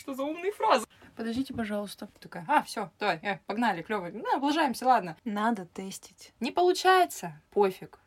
Что за умные фразы? Подождите, пожалуйста. Такая, а, все, давай, э, погнали, клево. Ну, облажаемся, ладно. Надо тестить. Не получается? Пофиг.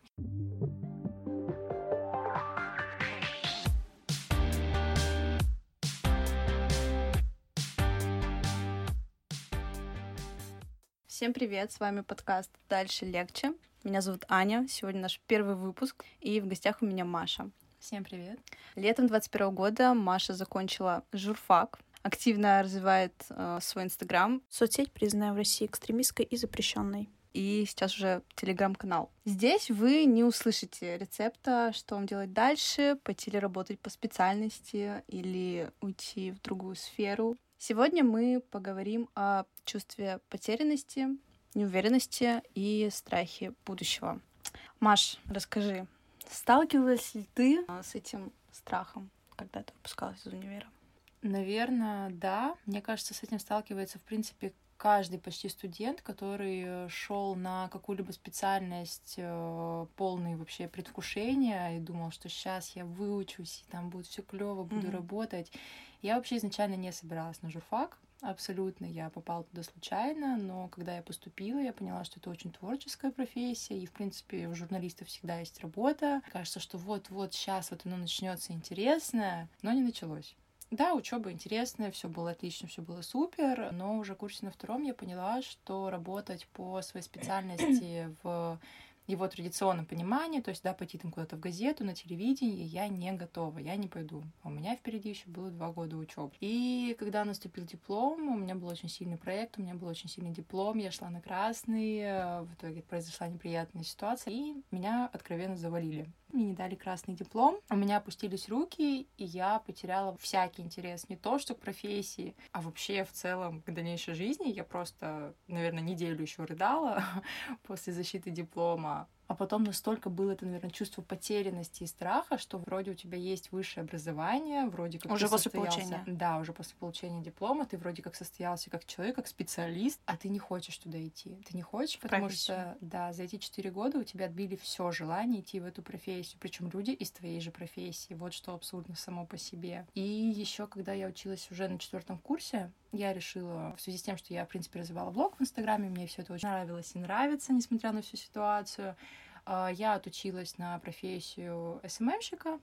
Всем привет, с вами подкаст «Дальше легче». Меня зовут Аня, сегодня наш первый выпуск, и в гостях у меня Маша. Всем привет. Летом 21 года Маша закончила журфак, активно развивает э, свой инстаграм. Соцсеть признана в России экстремистской и запрещенной. И сейчас уже телеграм-канал. Здесь вы не услышите рецепта, что вам делать дальше, пойти ли работать по специальности или уйти в другую сферу. Сегодня мы поговорим о чувстве потерянности, неуверенности и страхе будущего. Маш, расскажи, сталкивалась ли ты а, с этим страхом, когда ты выпускалась из универа? Наверное, да. Мне кажется, с этим сталкивается, в принципе, каждый почти студент, который шел на какую-либо специальность э, полный вообще предвкушения и думал, что сейчас я выучусь, и там будет все клево, буду mm-hmm. работать. Я вообще изначально не собиралась на журфак, абсолютно. Я попала туда случайно, но когда я поступила, я поняла, что это очень творческая профессия, и, в принципе, у журналистов всегда есть работа. Кажется, что вот-вот сейчас вот оно начнется интересное, но не началось. Да, учеба интересная, все было отлично, все было супер, но уже в курсе на втором я поняла, что работать по своей специальности в его традиционном понимании, то есть, да, пойти там куда-то в газету, на телевидение, я не готова, я не пойду. У меня впереди еще было два года учебы. И когда наступил диплом, у меня был очень сильный проект, у меня был очень сильный диплом, я шла на красный, в итоге произошла неприятная ситуация, и меня откровенно завалили. Мне не дали красный диплом, у меня опустились руки, и я потеряла всякий интерес. Не то, что к профессии, а вообще в целом к дальнейшей жизни. Я просто, наверное, неделю еще рыдала после защиты диплома. А потом настолько было это, наверное, чувство потерянности и страха, что вроде у тебя есть высшее образование, вроде как уже после получения. Да, уже после получения диплома ты вроде как состоялся как человек, как специалист, а ты не хочешь туда идти. Ты не хочешь, потому что, да, за эти четыре года у тебя отбили все желание идти в эту профессию, причем люди из твоей же профессии. Вот что абсурдно само по себе. И еще, когда я училась уже на четвертом курсе, я решила, в связи с тем, что я, в принципе, развивала блог в Инстаграме, мне все это очень нравилось и нравится, несмотря на всю ситуацию, я отучилась на профессию СММщика,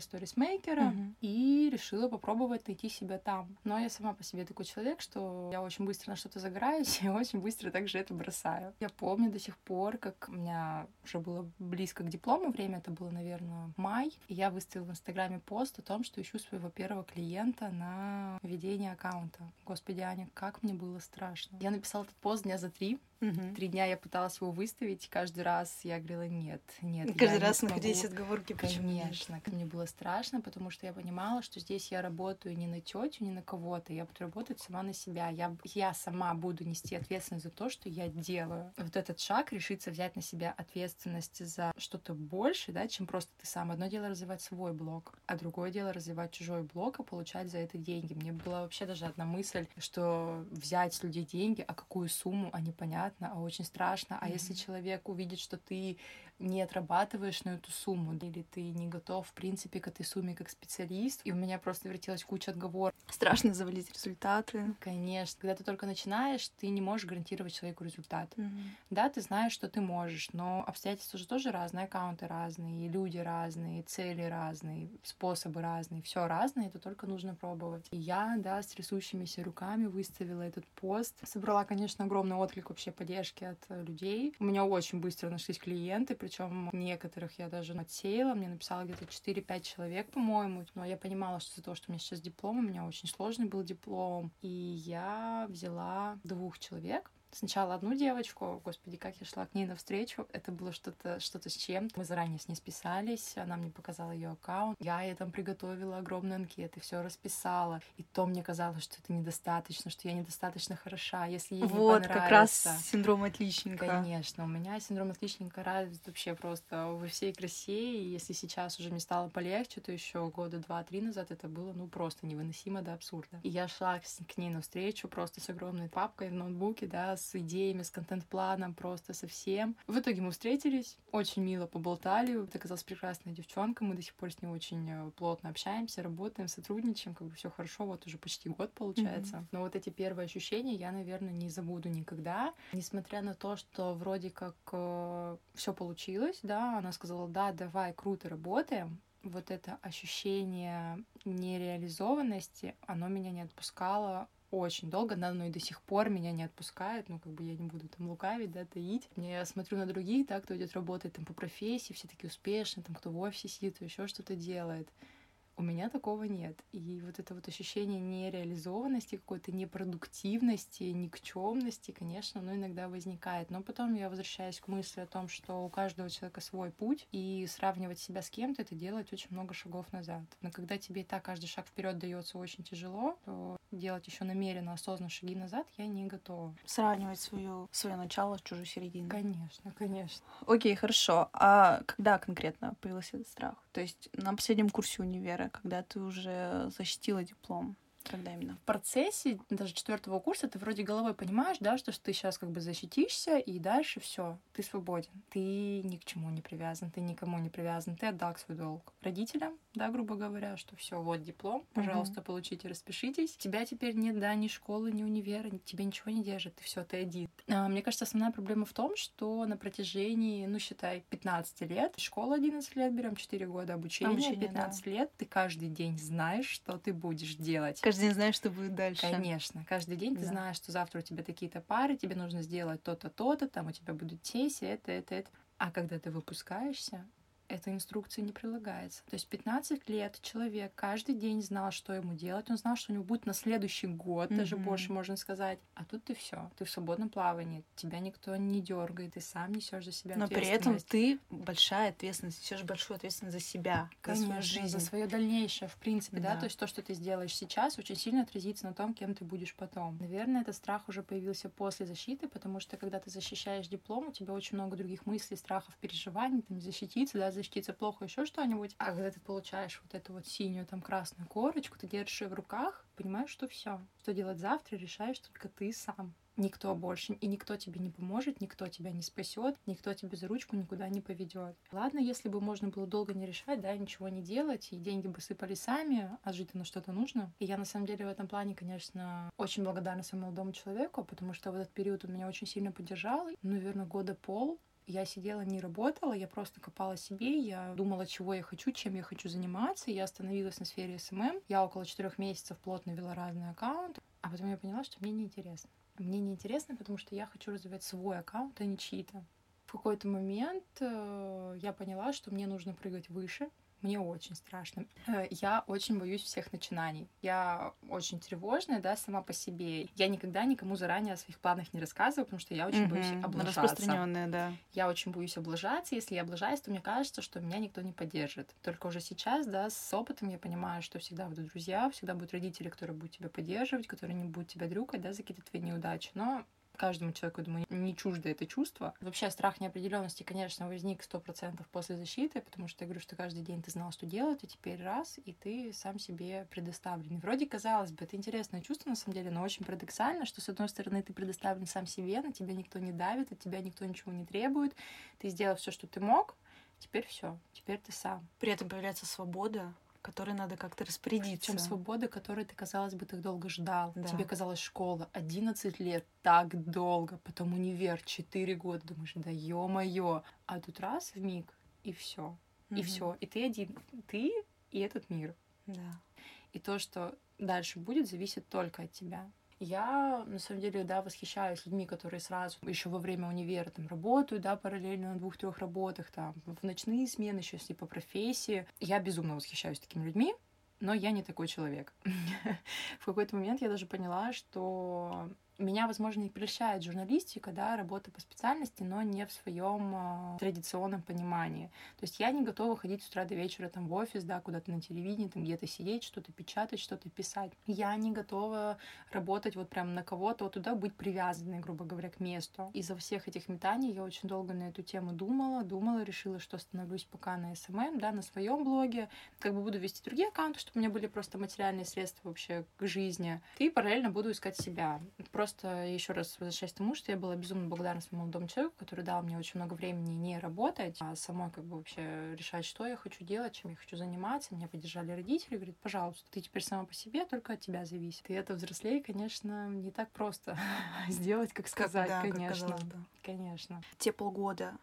сторисмейкера mm-hmm. и решила попробовать найти себя там. Но я сама по себе такой человек, что я очень быстро на что-то загораюсь и очень быстро также это бросаю. Я помню до сих пор, как у меня уже было близко к диплому время, это было, наверное, май, и я выставила в Инстаграме пост о том, что ищу своего первого клиента на ведение аккаунта. Господи, Аня, как мне было страшно. Я написала этот пост дня за три, Угу. Три дня я пыталась его выставить, каждый раз я говорила нет, нет. Каждый раз находились отговорки, почему Конечно, мне было страшно, потому что я понимала, что здесь я работаю не на тетю, не на кого-то, я буду работать сама на себя. Я, я сама буду нести ответственность за то, что я делаю. Вот этот шаг решиться взять на себя ответственность за что-то больше, да, чем просто ты сам. Одно дело развивать свой блог, а другое дело развивать чужой блог и получать за это деньги. Мне была вообще даже одна мысль, что взять с людей деньги, а какую сумму, а непонятно неприятно, а очень страшно. А mm-hmm. если человек увидит, что ты не отрабатываешь на эту сумму, или ты не готов, в принципе, к этой сумме как специалист, и у меня просто вертелась куча отговоров. Страшно завалить результаты. Конечно. Когда ты только начинаешь, ты не можешь гарантировать человеку результат. Mm-hmm. Да, ты знаешь, что ты можешь, но обстоятельства же тоже разные, аккаунты разные, и люди разные, и цели разные, способы разные, все разное, это только нужно пробовать. И я, да, с трясущимися руками выставила этот пост. Собрала, конечно, огромный отклик вообще поддержки от людей. У меня очень быстро нашлись клиенты, причем некоторых я даже отсеяла, мне написало где-то 4-5 человек, по-моему, но я понимала, что за то, что у меня сейчас диплом, у меня очень сложный был диплом, и я взяла двух человек, Сначала одну девочку, господи, как я шла к ней навстречу, это было что-то что с чем-то. Мы заранее с ней списались, она мне показала ее аккаунт, я ей там приготовила огромные анкеты, все расписала, и то мне казалось, что это недостаточно, что я недостаточно хороша, если ей вот, не как раз синдром отличника. Конечно, у меня синдром отличника развит вообще просто во всей красе, и если сейчас уже мне стало полегче, то еще года два-три назад это было, ну, просто невыносимо до абсурда. И я шла к, к ней навстречу просто с огромной папкой в ноутбуке, да, с идеями, с контент-планом, просто совсем. В итоге мы встретились, очень мило поболтали. Это оказалась прекрасная девчонка, мы до сих пор с ней очень э, плотно общаемся, работаем, сотрудничаем, как бы все хорошо, вот уже почти год получается. Mm-hmm. Но вот эти первые ощущения я, наверное, не забуду никогда. Несмотря на то, что вроде как э, все получилось, да, она сказала, да, давай, круто работаем, вот это ощущение нереализованности, оно меня не отпускало очень долго, но и до сих пор меня не отпускает, ну, как бы я не буду там лукавить, да, таить. Я смотрю на других, да, кто идет работать там по профессии, все такие успешные, там, кто в офисе сидит, еще что-то делает. У меня такого нет. И вот это вот ощущение нереализованности, какой-то непродуктивности, никчемности, конечно, ну, иногда возникает. Но потом я возвращаюсь к мысли о том, что у каждого человека свой путь, и сравнивать себя с кем-то — это делать очень много шагов назад. Но когда тебе и так каждый шаг вперед дается очень тяжело, то делать еще намеренно, осознанно шаги назад я не готова. Сравнивать свою, свое начало с чужой серединой. Конечно, конечно. Окей, хорошо. А когда конкретно появился этот страх? То есть на последнем курсе универа, когда ты уже защитила диплом? Когда именно? В процессе даже четвертого курса ты вроде головой понимаешь, да, что ты сейчас как бы защитишься, и дальше все, ты свободен. Ты ни к чему не привязан, ты никому не привязан, ты отдал свой долг родителям, да, грубо говоря, что все, вот диплом, пожалуйста, mm-hmm. получите, распишитесь. Тебя теперь нет, да, ни школы, ни универа, тебе ничего не держит, ты все, ты один. А, мне кажется, основная проблема в том, что на протяжении, ну, считай, 15 лет, школа 11 лет берем, 4 года обучения, обучение 15 да. лет, ты каждый день знаешь, что ты будешь делать. Каждый день знаешь, что будет дальше. Конечно, каждый день да. ты знаешь, что завтра у тебя такие-то пары, тебе нужно сделать то-то, то-то, там у тебя будут сессии, это, это, это. А когда ты выпускаешься, этой инструкции не прилагается. То есть 15 лет человек каждый день знал, что ему делать, он знал, что у него будет на следующий год, mm-hmm. даже больше можно сказать. А тут ты все, ты в свободном плавании, тебя никто не дергает, ты сам несешь за себя Но при этом ты большая ответственность, несешь большую ответственность за себя, Конечно, за свою жизнь, за свое дальнейшее, в принципе, да. да, то есть то, что ты сделаешь сейчас, очень сильно отразится на том, кем ты будешь потом. Наверное, этот страх уже появился после защиты, потому что когда ты защищаешь диплом, у тебя очень много других мыслей, страхов, переживаний, там защититься, да, защититься плохо, еще что-нибудь. А когда ты получаешь вот эту вот синюю, там, красную корочку, ты держишь ее в руках, понимаешь, что все. Что делать завтра, решаешь только ты сам. Никто больше, и никто тебе не поможет, никто тебя не спасет, никто тебе за ручку никуда не поведет. Ладно, если бы можно было долго не решать, да, ничего не делать, и деньги бы сыпали сами, а жить на что-то нужно. И я на самом деле в этом плане, конечно, очень благодарна своему молодому человеку, потому что в этот период он меня очень сильно поддержал. Наверное, года пол я сидела, не работала, я просто копала себе, я думала, чего я хочу, чем я хочу заниматься. Я остановилась на сфере SMM. Я около четырех месяцев плотно вела разные аккаунты, а потом я поняла, что мне неинтересно. Мне неинтересно, потому что я хочу развивать свой аккаунт, а не чьи-то. В какой-то момент э, я поняла, что мне нужно прыгать выше, мне очень страшно. Э, я очень боюсь всех начинаний. Я очень тревожная, да, сама по себе. Я никогда никому заранее о своих планах не рассказываю, потому что я очень mm-hmm. боюсь облажаться. Распространенная, да. Я очень боюсь облажаться. Если я облажаюсь, то мне кажется, что меня никто не поддержит. Только уже сейчас, да, с опытом я понимаю, что всегда будут друзья, всегда будут родители, которые будут тебя поддерживать, которые не будут тебя дрюкать, да, за какие-то твои неудачи. Но каждому человеку, думаю, не чуждо это чувство. Вообще страх неопределенности, конечно, возник сто процентов после защиты, потому что я говорю, что каждый день ты знал, что делать, и теперь раз, и ты сам себе предоставлен. Вроде, казалось бы, это интересное чувство, на самом деле, но очень парадоксально, что, с одной стороны, ты предоставлен сам себе, на тебя никто не давит, от тебя никто ничего не требует, ты сделал все, что ты мог, теперь все, теперь ты сам. При этом появляется свобода, которой надо как-то распорядиться. Чем свобода, которой ты, казалось бы, так долго ждал. Да. Тебе казалось школа 11 лет, так долго, потом универ 4 года. Думаешь, да ё-моё. А тут раз в миг, и все. И все. И ты один. Ты и этот мир. Да. И то, что дальше будет, зависит только от тебя. Я, на самом деле, да, восхищаюсь людьми, которые сразу еще во время универа там работают, да, параллельно на двух-трех работах, там, в ночные смены, еще если по профессии. Я безумно восхищаюсь такими людьми, но я не такой человек. В какой-то момент я даже поняла, что меня, возможно, и прельщает журналистика, да, работа по специальности, но не в своем э, традиционном понимании. То есть я не готова ходить с утра до вечера там в офис, да, куда-то на телевидении, там где-то сидеть, что-то печатать, что-то писать. Я не готова работать вот прям на кого-то, вот туда быть привязанной, грубо говоря, к месту. Из-за всех этих метаний я очень долго на эту тему думала, думала, решила, что остановлюсь пока на SMM, да, на своем блоге, как бы буду вести другие аккаунты, чтобы у меня были просто материальные средства вообще к жизни, и параллельно буду искать себя. Просто просто еще раз возвращаясь к тому, что я была безумно благодарна своему молодому человеку, который дал мне очень много времени не работать, а самой как бы вообще решать, что я хочу делать, чем я хочу заниматься. Меня поддержали родители, говорят, пожалуйста, ты теперь сама по себе, только от тебя зависит. И это взрослее, конечно, не так просто сделать, как сказать, как, да, конечно. Как бы. Конечно. Те полгода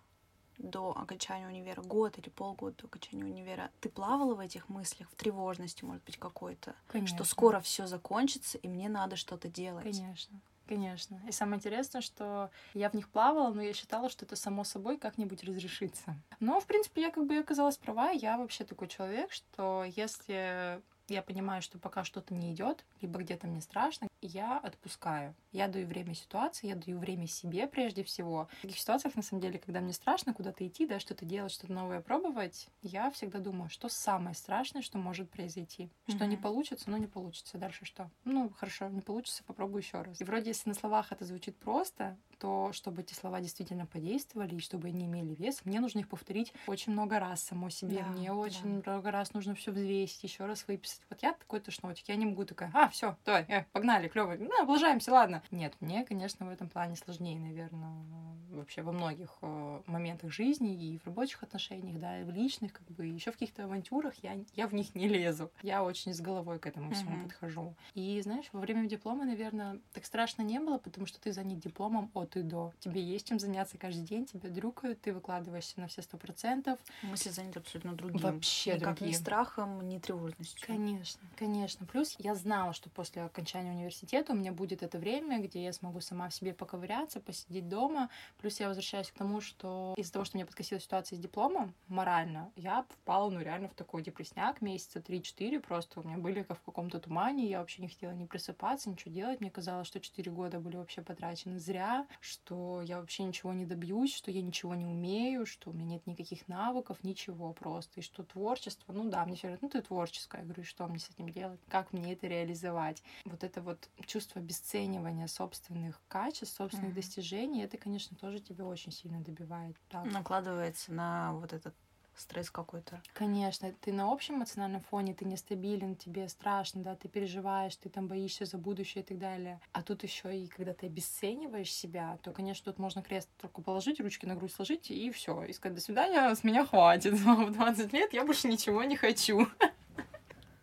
до окончания универа, год или полгода до окончания универа, ты плавала в этих мыслях, в тревожности, может быть, какой-то, что скоро все закончится, и мне надо что-то делать. Конечно. Конечно. И самое интересное, что я в них плавала, но я считала, что это само собой как-нибудь разрешится. Но, в принципе, я как бы оказалась права. Я вообще такой человек, что если я понимаю, что пока что-то не идет, либо где-то мне страшно, я отпускаю. Я даю время ситуации, я даю время себе прежде всего. В таких ситуациях, на самом деле, когда мне страшно куда-то идти, да, что-то делать, что-то новое пробовать, я всегда думаю, что самое страшное, что может произойти. Что mm-hmm. не получится, ну не получится. Дальше что? Ну, хорошо, не получится, попробую еще раз. И вроде, если на словах это звучит просто, то чтобы эти слова действительно подействовали и чтобы они имели вес, мне нужно их повторить очень много раз само себе. Да, мне очень да. много раз нужно все взвесить, еще раз выписать. Вот я такой тошнотик, я не могу такая, а, все, давай, э, погнали, клево, ну, облажаемся, ладно. Нет, мне, конечно, в этом плане сложнее, наверное, вообще во многих э, моментах жизни и в рабочих отношениях, да, и в личных, как бы, еще в каких-то авантюрах я, я в них не лезу. Я очень с головой к этому всему mm-hmm. подхожу. И, знаешь, во время диплома, наверное, так страшно не было, потому что ты занят дипломом от и до. Тебе есть чем заняться каждый день, тебя дрюкают, ты выкладываешься на все сто процентов. Мысли заняты абсолютно другим. Вообще Никак другим. ни страхом, ни тревожностью. Конечно, конечно. Плюс я знала, что после окончания университета у меня будет это время, где я смогу сама в себе поковыряться, посидеть дома. Плюс я возвращаюсь к тому, что из-за того, что меня подкосила ситуация с дипломом, морально, я впала, ну, реально в такой депрессняк месяца 3-4 просто. У меня были как в каком-то тумане, я вообще не хотела ни просыпаться, ничего делать. Мне казалось, что 4 года были вообще потрачены зря, что я вообще ничего не добьюсь, что я ничего не умею, что у меня нет никаких навыков, ничего просто. И что творчество, ну да, мне все говорят, ну ты творческая. Я говорю, что мне с этим делать? Как мне это реализовать? Вот это вот чувство обесценивания собственных качеств, собственных mm-hmm. достижений, это, конечно, тоже тебя очень сильно добивает. Так. Накладывается на вот этот стресс какой-то. Конечно, ты на общем эмоциональном фоне, ты нестабилен, тебе страшно, да, ты переживаешь, ты там боишься за будущее и так далее. А тут еще и когда ты обесцениваешь себя, то, конечно, тут можно крест только положить, ручки на грудь сложить и все. И сказать, до свидания, с меня хватит. В 20 лет я больше ничего не хочу.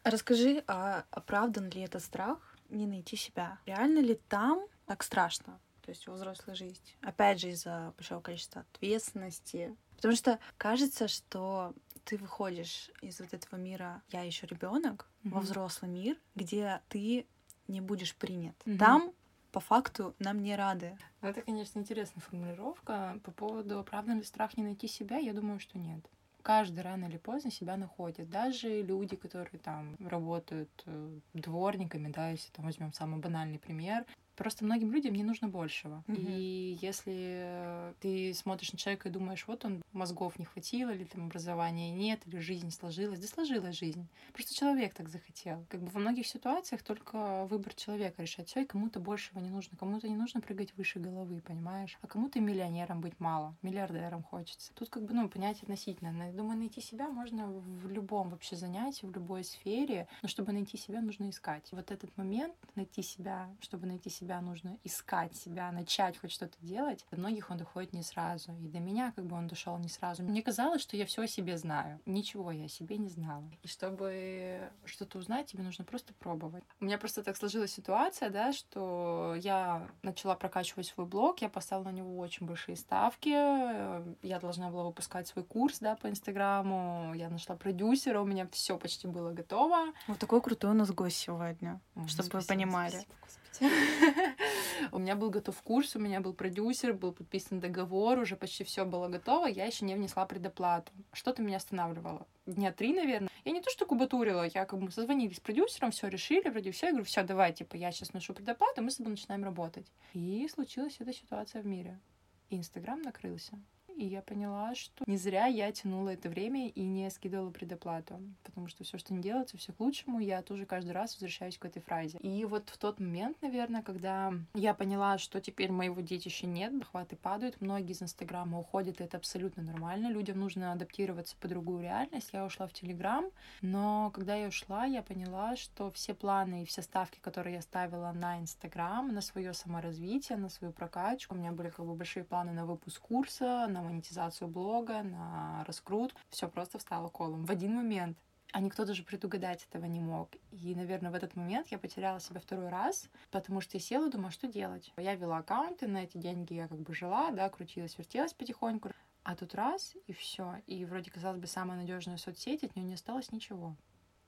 Расскажи, а оправдан ли этот страх не найти себя? Реально ли там так страшно? То есть во взрослой жизни. Опять же, из-за большого количества ответственности. Потому что кажется, что ты выходишь из вот этого мира «я еще ребенок mm-hmm. во взрослый мир, где ты не будешь принят. Mm-hmm. Там по факту нам не рады. Ну, это, конечно, интересная формулировка. По поводу, оправдан ли страх не найти себя, я думаю, что нет каждый рано или поздно себя находит. Даже люди, которые там работают э, дворниками, да, если там возьмем самый банальный пример, Просто многим людям не нужно большего. Mm-hmm. И если ты смотришь на человека и думаешь, вот он мозгов не хватило, или там образования нет, или жизнь сложилась, да сложилась жизнь. Просто человек так захотел. Как бы во многих ситуациях только выбор человека решать все, и кому-то большего не нужно. Кому-то не нужно прыгать выше головы, понимаешь? А кому-то миллионером быть мало, миллиардером хочется. Тут как бы, ну, понятие относительно. Я думаю, найти себя можно в любом вообще занятии, в любой сфере, но чтобы найти себя, нужно искать. Вот этот момент найти себя, чтобы найти себя себя нужно искать себя, начать хоть что-то делать. До многих он доходит не сразу. И до меня как бы он дошел не сразу. Мне казалось, что я все о себе знаю. Ничего я о себе не знала. И чтобы что-то узнать, тебе нужно просто пробовать. У меня просто так сложилась ситуация, да, что я начала прокачивать свой блог, я поставила на него очень большие ставки. Я должна была выпускать свой курс, да, по Инстаграму. Я нашла продюсера, у меня все почти было готово. Вот такой крутой у нас гость сегодня, чтобы вы понимали. Спасибо, У меня был готов курс, у меня был продюсер, был подписан договор, уже почти все было готово, я еще не внесла предоплату. Что-то меня останавливало. Дня три, наверное. Я не то, что кубатурила, я как бы созвонились с продюсером, все решили, вроде все. Я говорю, все, давай, типа, я сейчас ношу предоплату, мы с тобой начинаем работать. И случилась эта ситуация в мире. Инстаграм накрылся. И я поняла, что не зря я тянула это время и не скидывала предоплату, потому что все, что не делается, все к лучшему, я тоже каждый раз возвращаюсь к этой фразе. И вот в тот момент, наверное, когда я поняла, что теперь моего детища нет, хваты падают, многие из Инстаграма уходят, и это абсолютно нормально, людям нужно адаптироваться под другую реальность. Я ушла в Телеграм, но когда я ушла, я поняла, что все планы и все ставки, которые я ставила на Инстаграм, на свое саморазвитие, на свою прокачку, у меня были как бы большие планы на выпуск курса, на монетизацию блога, на раскрутку. Все просто встало колом в один момент. А никто даже предугадать этого не мог. И, наверное, в этот момент я потеряла себя второй раз, потому что я села и думала, что делать. Я вела аккаунты, на эти деньги я как бы жила, да, крутилась, вертелась потихоньку. А тут раз, и все. И вроде, казалось бы, самая надежная соцсеть, от нее не осталось ничего.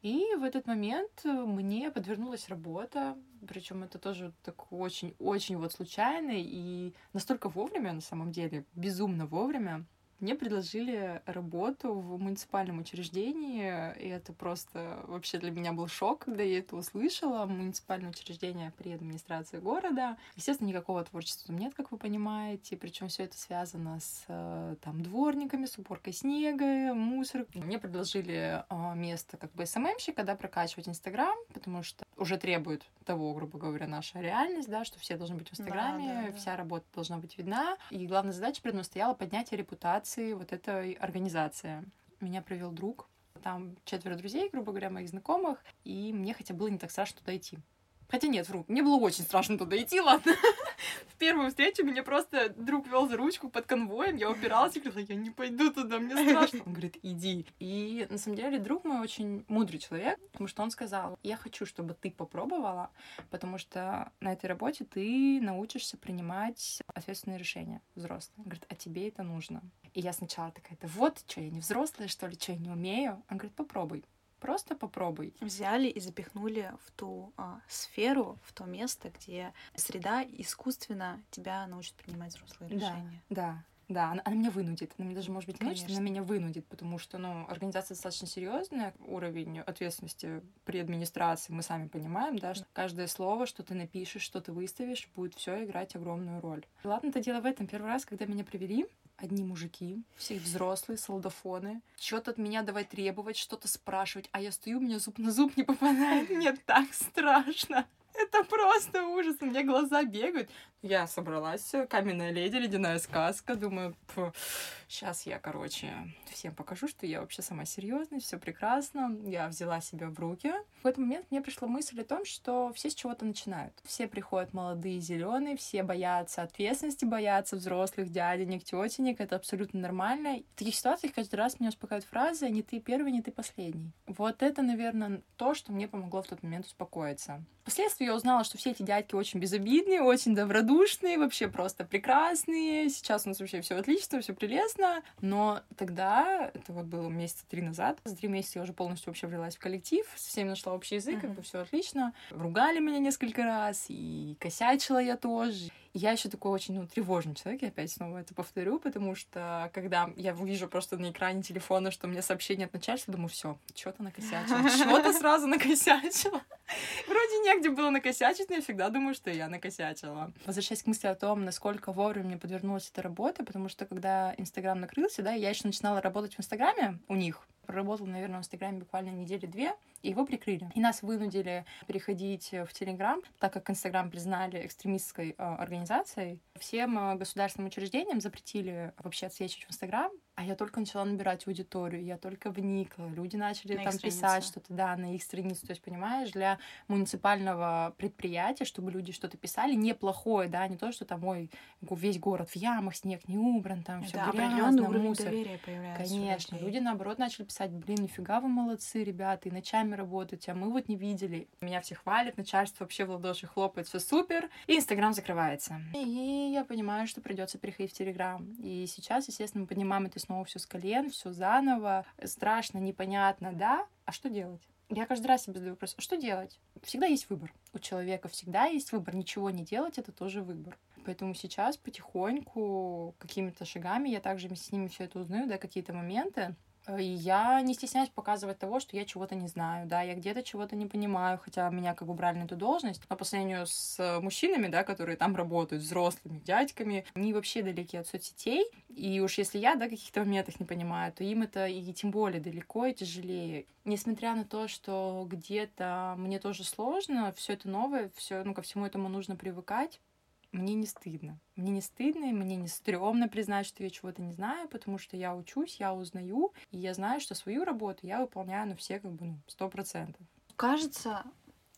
И в этот момент мне подвернулась работа, причем это тоже так очень-очень вот случайно и настолько вовремя, на самом деле, безумно вовремя. Мне предложили работу в муниципальном учреждении, и это просто вообще для меня был шок, когда я это услышала. Муниципальное учреждение при администрации города. Естественно, никакого творчества там нет, как вы понимаете, причем все это связано с э, там дворниками, с уборкой снега, мусор. Мне предложили а, место как бы СММщика, да, прокачивать Инстаграм, потому что уже требует того, грубо говоря, наша реальность, да, что все должны быть в Инстаграме, да, да, да. вся работа должна быть видна. И главная задача перед мной стояла поднятие репутации организации, вот этой организации. Меня провел друг, там четверо друзей, грубо говоря, моих знакомых, и мне хотя было не так страшно туда идти. Хотя нет, вру, мне было очень страшно туда идти, ладно. В первую встречу меня просто друг вел за ручку под конвоем, я упиралась и говорила, я не пойду туда, мне страшно. Он говорит, иди. И на самом деле друг мой очень мудрый человек, потому что он сказал, я хочу, чтобы ты попробовала, потому что на этой работе ты научишься принимать ответственные решения взрослые. Он говорит, а тебе это нужно. И я сначала такая, да вот, что, я не взрослая, что ли, что я не умею? Он говорит, попробуй. Просто попробуй. Взяли и запихнули в ту а, сферу, в то место, где среда искусственно тебя научит принимать взрослые решения. Да, да, она, она меня вынудит. Она меня даже, может быть, научит, она меня вынудит, потому что, ну, организация достаточно серьезная, уровень ответственности при администрации мы сами понимаем, да, что каждое слово, что ты напишешь, что ты выставишь, будет все играть огромную роль. ладно, это дело в этом. Первый раз, когда меня привели, одни мужики, все взрослые, солдафоны. Что-то от меня давай требовать, что-то спрашивать. А я стою, у меня зуб на зуб не попадает. Мне так страшно. Это просто ужас. У меня глаза бегают. Я собралась, каменная леди, ледяная сказка. Думаю, сейчас я, короче, всем покажу, что я вообще сама серьезная, все прекрасно. Я взяла себя в руки. В этот момент мне пришла мысль о том, что все с чего-то начинают. Все приходят молодые, зеленые, все боятся ответственности, боятся взрослых дяденек, тетенек. Это абсолютно нормально. В таких ситуациях каждый раз меня успокаивает фраза «не ты первый, не ты последний». Вот это, наверное, то, что мне помогло в тот момент успокоиться. Впоследствии я узнала, что все эти дядьки очень безобидные, очень добродушные, вообще просто прекрасные. Сейчас у нас вообще все отлично, все прелестно. Но тогда, это вот было месяца три назад, за три месяца я уже полностью вообще влилась в коллектив, со всеми нашла общий язык, uh-huh. как бы все отлично. Ругали меня несколько раз, и косячила я тоже. Я еще такой очень ну, тревожный человек, я опять снова это повторю, потому что когда я вижу просто на экране телефона, что мне сообщение от начальства, думаю, все, что-то накосячила, что-то сразу накосячила. Вроде негде было накосячить, но я всегда думаю, что я накосячила. Возвращаясь к мысли о том, насколько вовремя мне подвернулась эта работа, потому что когда Инстаграм накрылся, да, я еще начинала работать в Инстаграме у них, проработала, наверное, в Инстаграме буквально недели две, и его прикрыли. И нас вынудили переходить в Телеграм, так как Инстаграм признали экстремистской э, организацией. Всем э, государственным учреждениям запретили вообще отсвечивать в Инстаграм, а я только начала набирать аудиторию, я только вникла. Люди начали на там писать что-то, да, на их страницу. То есть, понимаешь, для муниципального предприятия, чтобы люди что-то писали, неплохое, да, не то, что там, ой, весь город в ямах, снег не убран, там все грязно, мусор. Конечно, люди, наоборот, начали писать, блин, нифига вы молодцы, ребята, и ночами работаете, а мы вот не видели. Меня все хвалят, начальство вообще в ладоши хлопает, все супер, и Инстаграм закрывается. И я понимаю, что придется переходить в Телеграм. И сейчас, естественно, мы поднимаем это снова все с колен, все заново. Страшно, непонятно, да? А что делать? Я каждый раз себе задаю вопрос, а что делать? Всегда есть выбор. У человека всегда есть выбор. Ничего не делать — это тоже выбор. Поэтому сейчас потихоньку, какими-то шагами, я также с ними все это узнаю, да, какие-то моменты. И я не стесняюсь показывать того, что я чего-то не знаю, да, я где-то чего-то не понимаю, хотя меня как бы брали на эту должность, но по сравнению с мужчинами, да, которые там работают, взрослыми дядьками, они вообще далеки от соцсетей, и уж если я, да, каких-то моментах не понимаю, то им это и тем более далеко и тяжелее. Несмотря на то, что где-то мне тоже сложно, все это новое, все, ну, ко всему этому нужно привыкать, мне не стыдно. Мне не стыдно, и мне не стрёмно признать, что я чего-то не знаю, потому что я учусь, я узнаю, и я знаю, что свою работу я выполняю, ну, все как бы, ну, сто процентов. Кажется,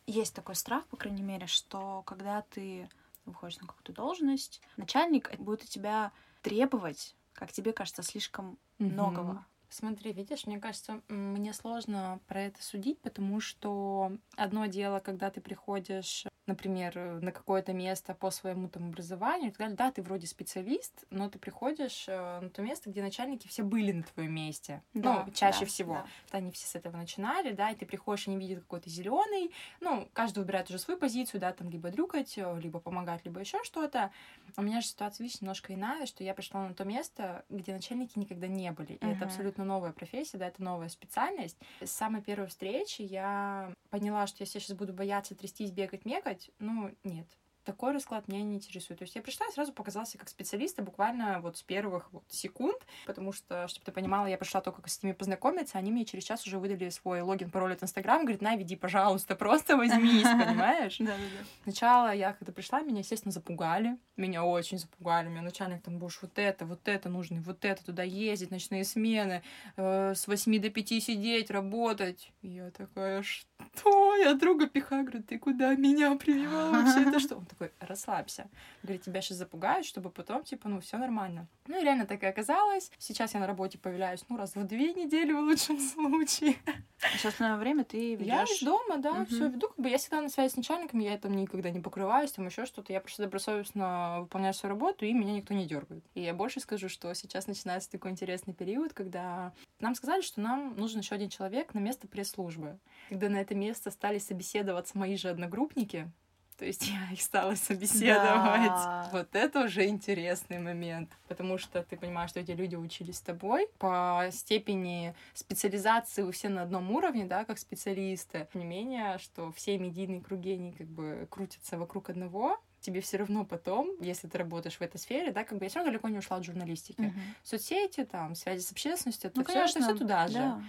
есть такой страх, по крайней мере, что когда ты выходишь на какую-то должность, начальник будет у тебя требовать, как тебе кажется, слишком mm-hmm. многого. Смотри, видишь, мне кажется, мне сложно про это судить, потому что одно дело, когда ты приходишь например, э, на какое-то место по своему там образованию и так далее. Да, ты вроде специалист, но ты приходишь э, на то место, где начальники все были на твоем месте. Да, ну, чаще да, всего. Да. Они все с этого начинали, да, и ты приходишь, они видят какой-то зеленый. Ну, каждый выбирает уже свою позицию, да, там либо дрюкать, э, либо помогать, либо еще что-то. У меня же ситуация, видишь, немножко иная, что я пришла на то место, где начальники никогда не были. И uh-huh. это абсолютно новая профессия, да, это новая специальность. С самой первой встречи я поняла, что если я сейчас буду бояться трястись, бегать, мекать, ну, нет такой расклад меня не интересует. То есть я пришла и сразу показался как специалиста буквально вот с первых вот секунд, потому что, чтобы ты понимала, я пришла только с ними познакомиться, они мне через час уже выдали свой логин, пароль от Инстаграма, говорит, на, веди, пожалуйста, просто возьмись, понимаешь? Да, да, да. Сначала я, когда пришла, меня, естественно, запугали, меня очень запугали, меня начальник там, будешь вот это, вот это нужно, вот это, туда ездить, ночные смены, э, с 8 до 5 сидеть, работать. И я такая, что? Я друга пихаю, говорю, ты куда меня привела вообще? Это что? Он такой, расслабься. Говорит, тебя сейчас запугают, чтобы потом, типа, ну, все нормально. Ну, и реально так и оказалось. Сейчас я на работе появляюсь, ну, раз в две недели в лучшем случае. Сейчас остальное время ты ведешь. Я из дома, да, угу. все веду. Как бы я всегда на связи с начальником, я там никогда не покрываюсь, там еще что-то. Я просто добросовестно выполняю свою работу, и меня никто не дергает. И я больше скажу, что сейчас начинается такой интересный период, когда нам сказали, что нам нужен еще один человек на место пресс-службы. Когда на это место стали собеседоваться мои же одногруппники, то есть я их стала собеседовать. Да. Вот это уже интересный момент. Потому что ты понимаешь, что эти люди учились с тобой. По степени специализации у все на одном уровне, да, как специалисты. Тем не менее, что все медийные круги, они как бы крутятся вокруг одного тебе все равно потом, если ты работаешь в этой сфере, да, как бы я все равно далеко не ушла от журналистики. Uh-huh. Соцсети, там, связи с общественностью, это ну, все, это все туда да, же. Да.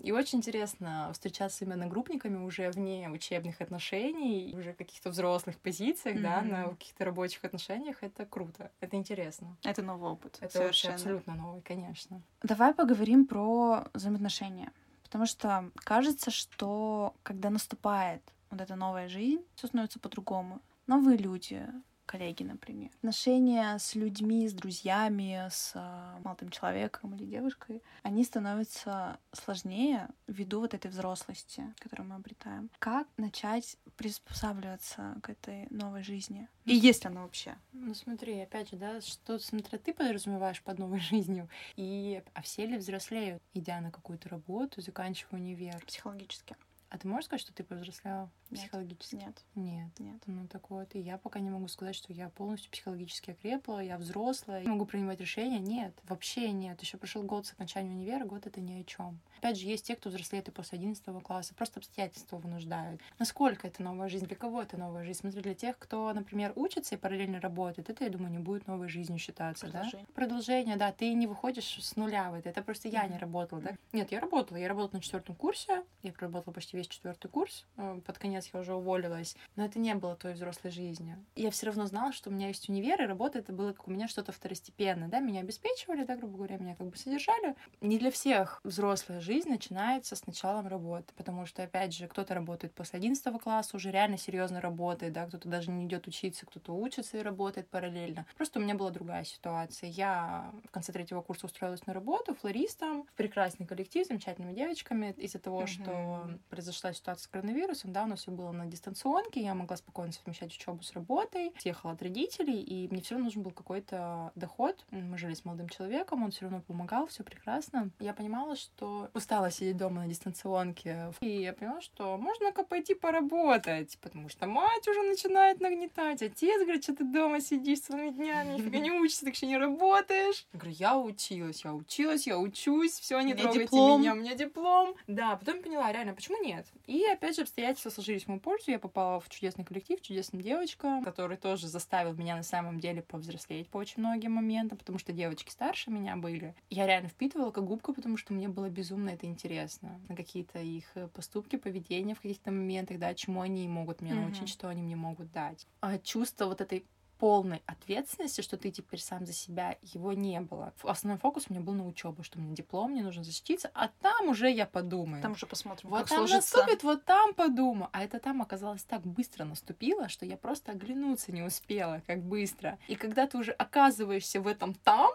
И очень интересно встречаться именно группниками уже вне учебных отношений, уже каких-то взрослых позициях, mm-hmm. да, на каких-то рабочих отношениях. Это круто, это интересно. Это новый опыт. Это совершенно. абсолютно новый, конечно. Давай поговорим про взаимоотношения. Потому что кажется, что когда наступает вот эта новая жизнь, все становится по-другому. Новые люди, коллеги, например. Отношения с людьми, с друзьями, с э, молодым человеком или девушкой, они становятся сложнее ввиду вот этой взрослости, которую мы обретаем. Как начать приспосабливаться к этой новой жизни? И ну, есть ли она вообще? Ну смотри, опять же, да, что смотря ты подразумеваешь под новой жизнью, и а все ли взрослеют, идя на какую-то работу, заканчивая универ? Психологически. А ты можешь сказать, что ты повзрослела психологически? Нет. Нет. Нет. Ну так вот, и я пока не могу сказать, что я полностью психологически окрепла, я взрослая, я могу принимать решения. Нет, вообще нет. Еще прошел год с окончания универа, год это ни о чем. Опять же, есть те, кто взрослеет и после 11 класса, просто обстоятельства вынуждают. Насколько это новая жизнь, для кого это новая жизнь? Смотри, для тех, кто, например, учится и параллельно работает, это, я думаю, не будет новой жизнью считаться, Продолжение. да? Продолжение, да. Ты не выходишь с нуля в это. Это просто я не работала, да? Нет, я работала. Я работала на четвертом курсе, я проработала почти весь четвертый курс. Э, под конец я уже уволилась. Но это не было той взрослой жизнью. Я все равно знала, что у меня есть универ, и работа это было как у меня что-то второстепенное. Да? Меня обеспечивали, да, грубо говоря, меня как бы содержали. Не для всех взрослая жизнь начинается с началом работы, потому что, опять же, кто-то работает после 11 класса, уже реально серьезно работает, да, кто-то даже не идет учиться, кто-то учится и работает параллельно. Просто у меня была другая ситуация. Я в конце третьего курса устроилась на работу флористом в прекрасный коллектив с замечательными девочками из-за того, mm-hmm. что произошла ситуация с коронавирусом, да, у нас все было на дистанционке, я могла спокойно совмещать учебу с работой, съехала от родителей, и мне все равно нужен был какой-то доход. Мы жили с молодым человеком, он все равно помогал, все прекрасно. Я понимала, что устала сидеть дома на дистанционке, и я поняла, что можно-ка пойти поработать, потому что мать уже начинает нагнетать, отец говорит, что ты дома сидишь целыми днями, нифига не учишься, так еще не работаешь. Я говорю, я училась, я училась, я учусь, все, не трогайте диплом. меня, у меня диплом. Да, потом поняла, реально, почему нет? И опять же обстоятельства сложились в мою пользу, я попала в чудесный коллектив, чудесная девочка, который тоже заставил меня на самом деле повзрослеть по очень многим моментам, потому что девочки старше меня были. Я реально впитывала как губка, потому что мне было безумно это интересно. На какие-то их э, поступки, поведение в каких-то моментах, да, чему они могут меня Мгм. научить, что они мне могут дать. А чувство вот этой полной ответственности, что ты теперь сам за себя, его не было. Основной фокус у меня был на учебу, что мне диплом, мне нужно защититься, а там уже я подумаю. Там уже посмотрим, вот как там сложится. наступит, вот там подумаю. А это там оказалось так быстро наступило, что я просто оглянуться не успела, как быстро. И когда ты уже оказываешься в этом там,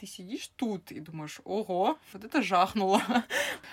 ты сидишь тут и думаешь, ого, вот это жахнуло.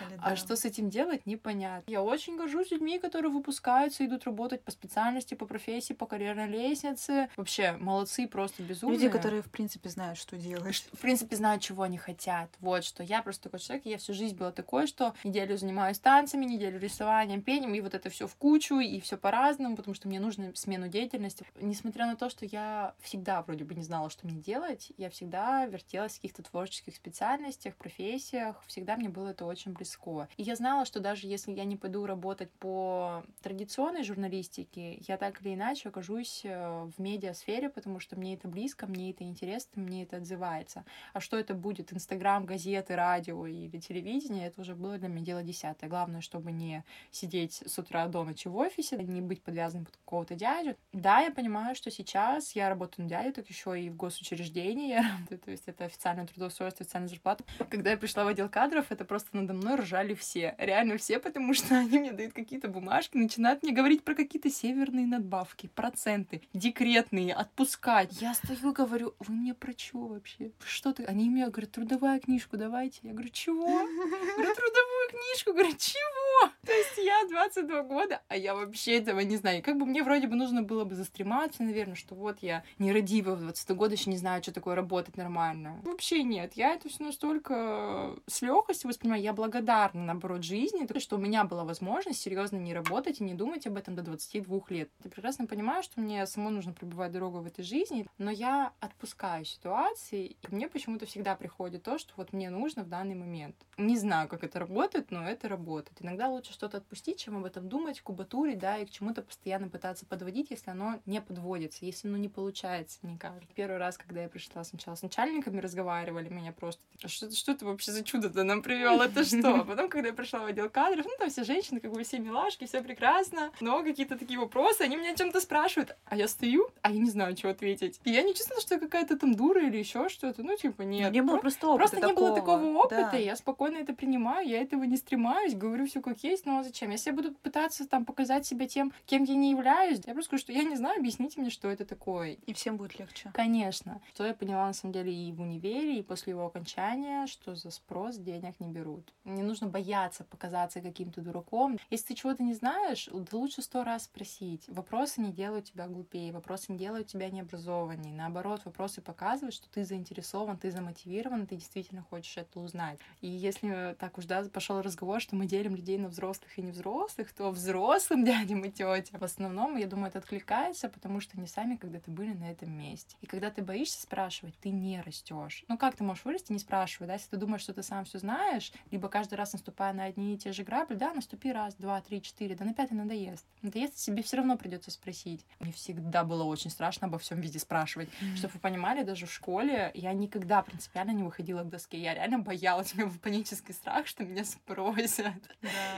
Или А да. что с этим делать, непонятно. Я очень горжусь людьми, которые выпускаются, идут работать по специальности, по профессии, по карьерной лестнице. Вообще, молодцы, просто безумные. Люди, которые, в принципе, знают, что делаешь. в принципе, знают, чего они хотят. Вот что. Я просто такой человек, я всю жизнь была такой, что неделю занимаюсь танцами, неделю рисованием, пением, и вот это все в кучу, и все по-разному, потому что мне нужно смену деятельности. Несмотря на то, что я всегда вроде бы не знала, что мне делать, я всегда вертелась каких-то творческих специальностях, профессиях, всегда мне было это очень близко. И я знала, что даже если я не пойду работать по традиционной журналистике, я так или иначе окажусь э, в медиасфере, потому что мне это близко, мне это интересно, мне это отзывается. А что это будет? Инстаграм, газеты, радио или телевидение, это уже было для меня дело десятое. Главное, чтобы не сидеть с утра до ночи в офисе, не быть подвязанным под какого-то дядю. Да, я понимаю, что сейчас я работаю на дядю, так еще и в госучреждении я работаю, то есть это официальное трудоустройство, официальная зарплата. Когда я пришла в отдел кадров, это просто надо мной ржали все. Реально все, потому что они мне дают какие-то бумажки, начинают мне говорить про какие-то северные надбавки, проценты, декретные, отпускать. Я стою, говорю, вы мне про чё вообще? Что ты? Они мне говорят, трудовая книжку давайте. Я говорю, чего? Говорю, трудовую книжку. Говорю, чего? То есть я 22 года, а я вообще этого не знаю. И как бы мне вроде бы нужно было бы застрематься, наверное, что вот я нерадивая в 20 года, еще не знаю, что такое работать нормально. Вообще нет. Я это все настолько с легкостью воспринимаю. Я благодарна, наоборот, жизни, то, что у меня была возможность серьезно не работать и не думать об этом до 22 лет. Я прекрасно понимаю, что мне самому нужно пробивать дорогу в этой жизни, но я отпускаю ситуации, и мне почему-то всегда приходит то, что вот мне нужно в данный момент. Не знаю, как это работает, но это работает. Иногда лучше что-то отпустить, чем об этом думать, кубатурить, да, и к чему-то постоянно пытаться подводить, если оно не подводится, если оно не получается никак. Первый раз, когда я пришла сначала с начальниками, разговаривали, меня просто «А что, что это вообще за чудо-то нам привел? Это что? А потом, когда я пришла в отдел кадров, ну там все женщины, как бы все милашки, все прекрасно, но какие-то такие вопросы, они меня чем-то спрашивают, а я стою, а я не знаю, что ответить. И я не чувствовала, что я какая-то там дура или еще что-то, ну типа нет. не было Про- просто опыта Просто не было такого опыта, да. я спокойно это принимаю, я этого не стремаюсь, говорю все как есть, но зачем? Если я буду пытаться там показать себя тем, кем я не являюсь, я просто скажу, что я не знаю, объясните мне, что это такое. И всем будет легче. Конечно. Что я поняла, на самом деле, и в универе, и после его окончания, что за спрос денег не берут. Не нужно бояться показаться каким-то дураком. Если ты чего-то не знаешь, лучше сто раз спросить. Вопросы не делают тебя глупее, вопросы не делают тебя необразованней. Наоборот, вопросы показывают, что ты заинтересован, ты замотивирован, ты действительно хочешь это узнать. И если так уж, да, пошел разговор, что мы делим людей на взрослых и невзрослых, то взрослым дядям и тетям в основном, я думаю, это откликается, потому что они сами когда-то были на этом месте. И когда ты боишься спрашивать, ты не растешь. Ну как ты можешь вырасти, не спрашивая, да? Если ты думаешь, что ты сам все знаешь, либо каждый раз наступая на одни и те же грабли, да, наступи раз, два, три, четыре, да на пятый надоест. Надоест, тебе все равно придется спросить. Мне всегда было очень страшно обо всем везде спрашивать. Чтобы вы понимали, даже в школе я никогда принципиально не выходила к доске. Я реально боялась, у меня был панический страх, что меня спросят.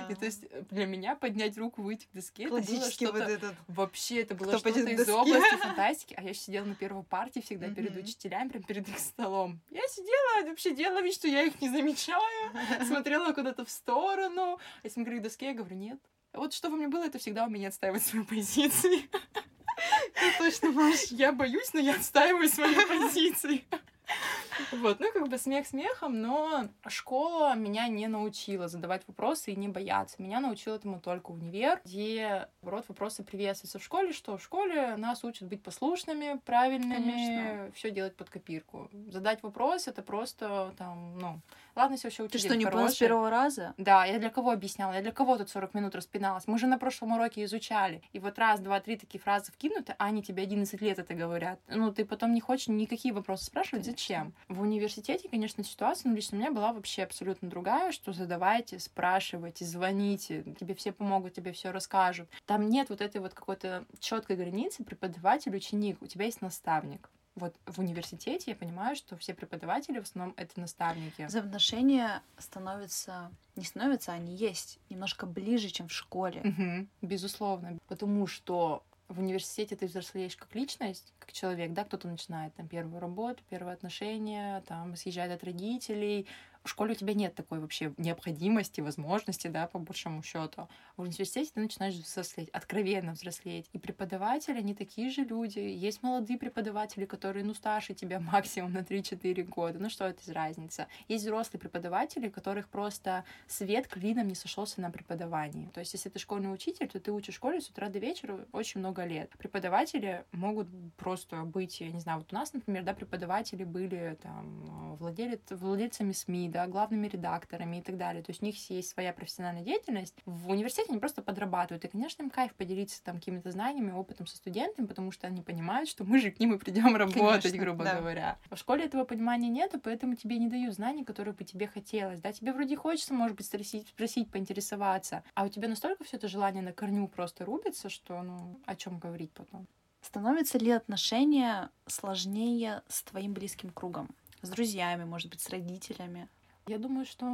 И то есть э, для меня поднять руку, выйти к доске, это было Классический вот что-то этот. Вообще, это было что-то из области фантастики. А я сидела на первой партии всегда перед Мгм. учителями, прям перед их столом. Я сидела, вообще делала вид, что я их не замечаю, смотрела куда-то в сторону. Мы говорили к доске, я говорю, нет. Вот что во мне было, это всегда умение отстаивать свои позиции. Ты точно можешь. Я боюсь, но я отстаиваю свои позиции. Вот, ну, как бы смех смехом, но школа меня не научила задавать вопросы и не бояться. Меня научил этому только универ, где, наоборот, вопросы приветствуются. В школе что? В школе нас учат быть послушными, правильными, все делать под копирку. Задать вопрос — это просто, там, ну, Ладно, если вообще учитель Ты что, не поняла с первого раза? Да, я для кого объясняла? Я для кого тут 40 минут распиналась? Мы же на прошлом уроке изучали. И вот раз, два, три такие фразы вкинуты, а они тебе 11 лет это говорят. Ну, ты потом не хочешь никакие вопросы спрашивать, конечно. зачем? В университете, конечно, ситуация, ну, лично у меня была вообще абсолютно другая, что задавайте, спрашивайте, звоните, тебе все помогут, тебе все расскажут. Там нет вот этой вот какой-то четкой границы преподаватель-ученик, у тебя есть наставник вот в университете я понимаю, что все преподаватели в основном это наставники. Взаимоотношения становятся, не становятся, они есть немножко ближе, чем в школе. Угу, безусловно. Потому что в университете ты взрослеешь как личность, как человек, да, кто-то начинает там первую работу, первые отношения, там съезжает от родителей, в школе у тебя нет такой вообще необходимости, возможности, да, по большому счету. В университете ты начинаешь взрослеть, откровенно взрослеть. И преподаватели, они такие же люди. Есть молодые преподаватели, которые, ну, старше тебя максимум на 3-4 года. Ну, что это за разница? Есть взрослые преподаватели, которых просто свет клином не сошелся на преподавании. То есть, если ты школьный учитель, то ты учишь в школе с утра до вечера очень много лет. Преподаватели могут просто быть, я не знаю, вот у нас, например, да, преподаватели были там владелец, владельцами СМИ, да, главными редакторами и так далее. То есть у них есть своя профессиональная деятельность. В университете они просто подрабатывают. И, конечно, им кайф поделиться там какими-то знаниями, опытом со студентами, потому что они понимают, что мы же к ним и придем работать, конечно, грубо да. говоря. В школе этого понимания нету, поэтому тебе не дают знаний, которые бы тебе хотелось. Да, тебе вроде хочется, может быть, спросить, спросить поинтересоваться, а у тебя настолько все это желание на корню просто рубится, что, ну, о чем говорить потом. Становятся ли отношения сложнее с твоим близким кругом? С друзьями, может быть, с родителями? Я думаю, что